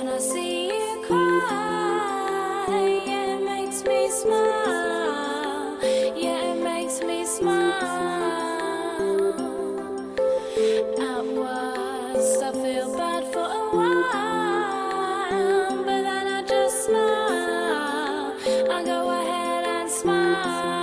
When I see you cry, yeah, it makes me smile. Yeah, it makes me smile. At I feel bad for a while, but then I just smile. I go ahead and smile.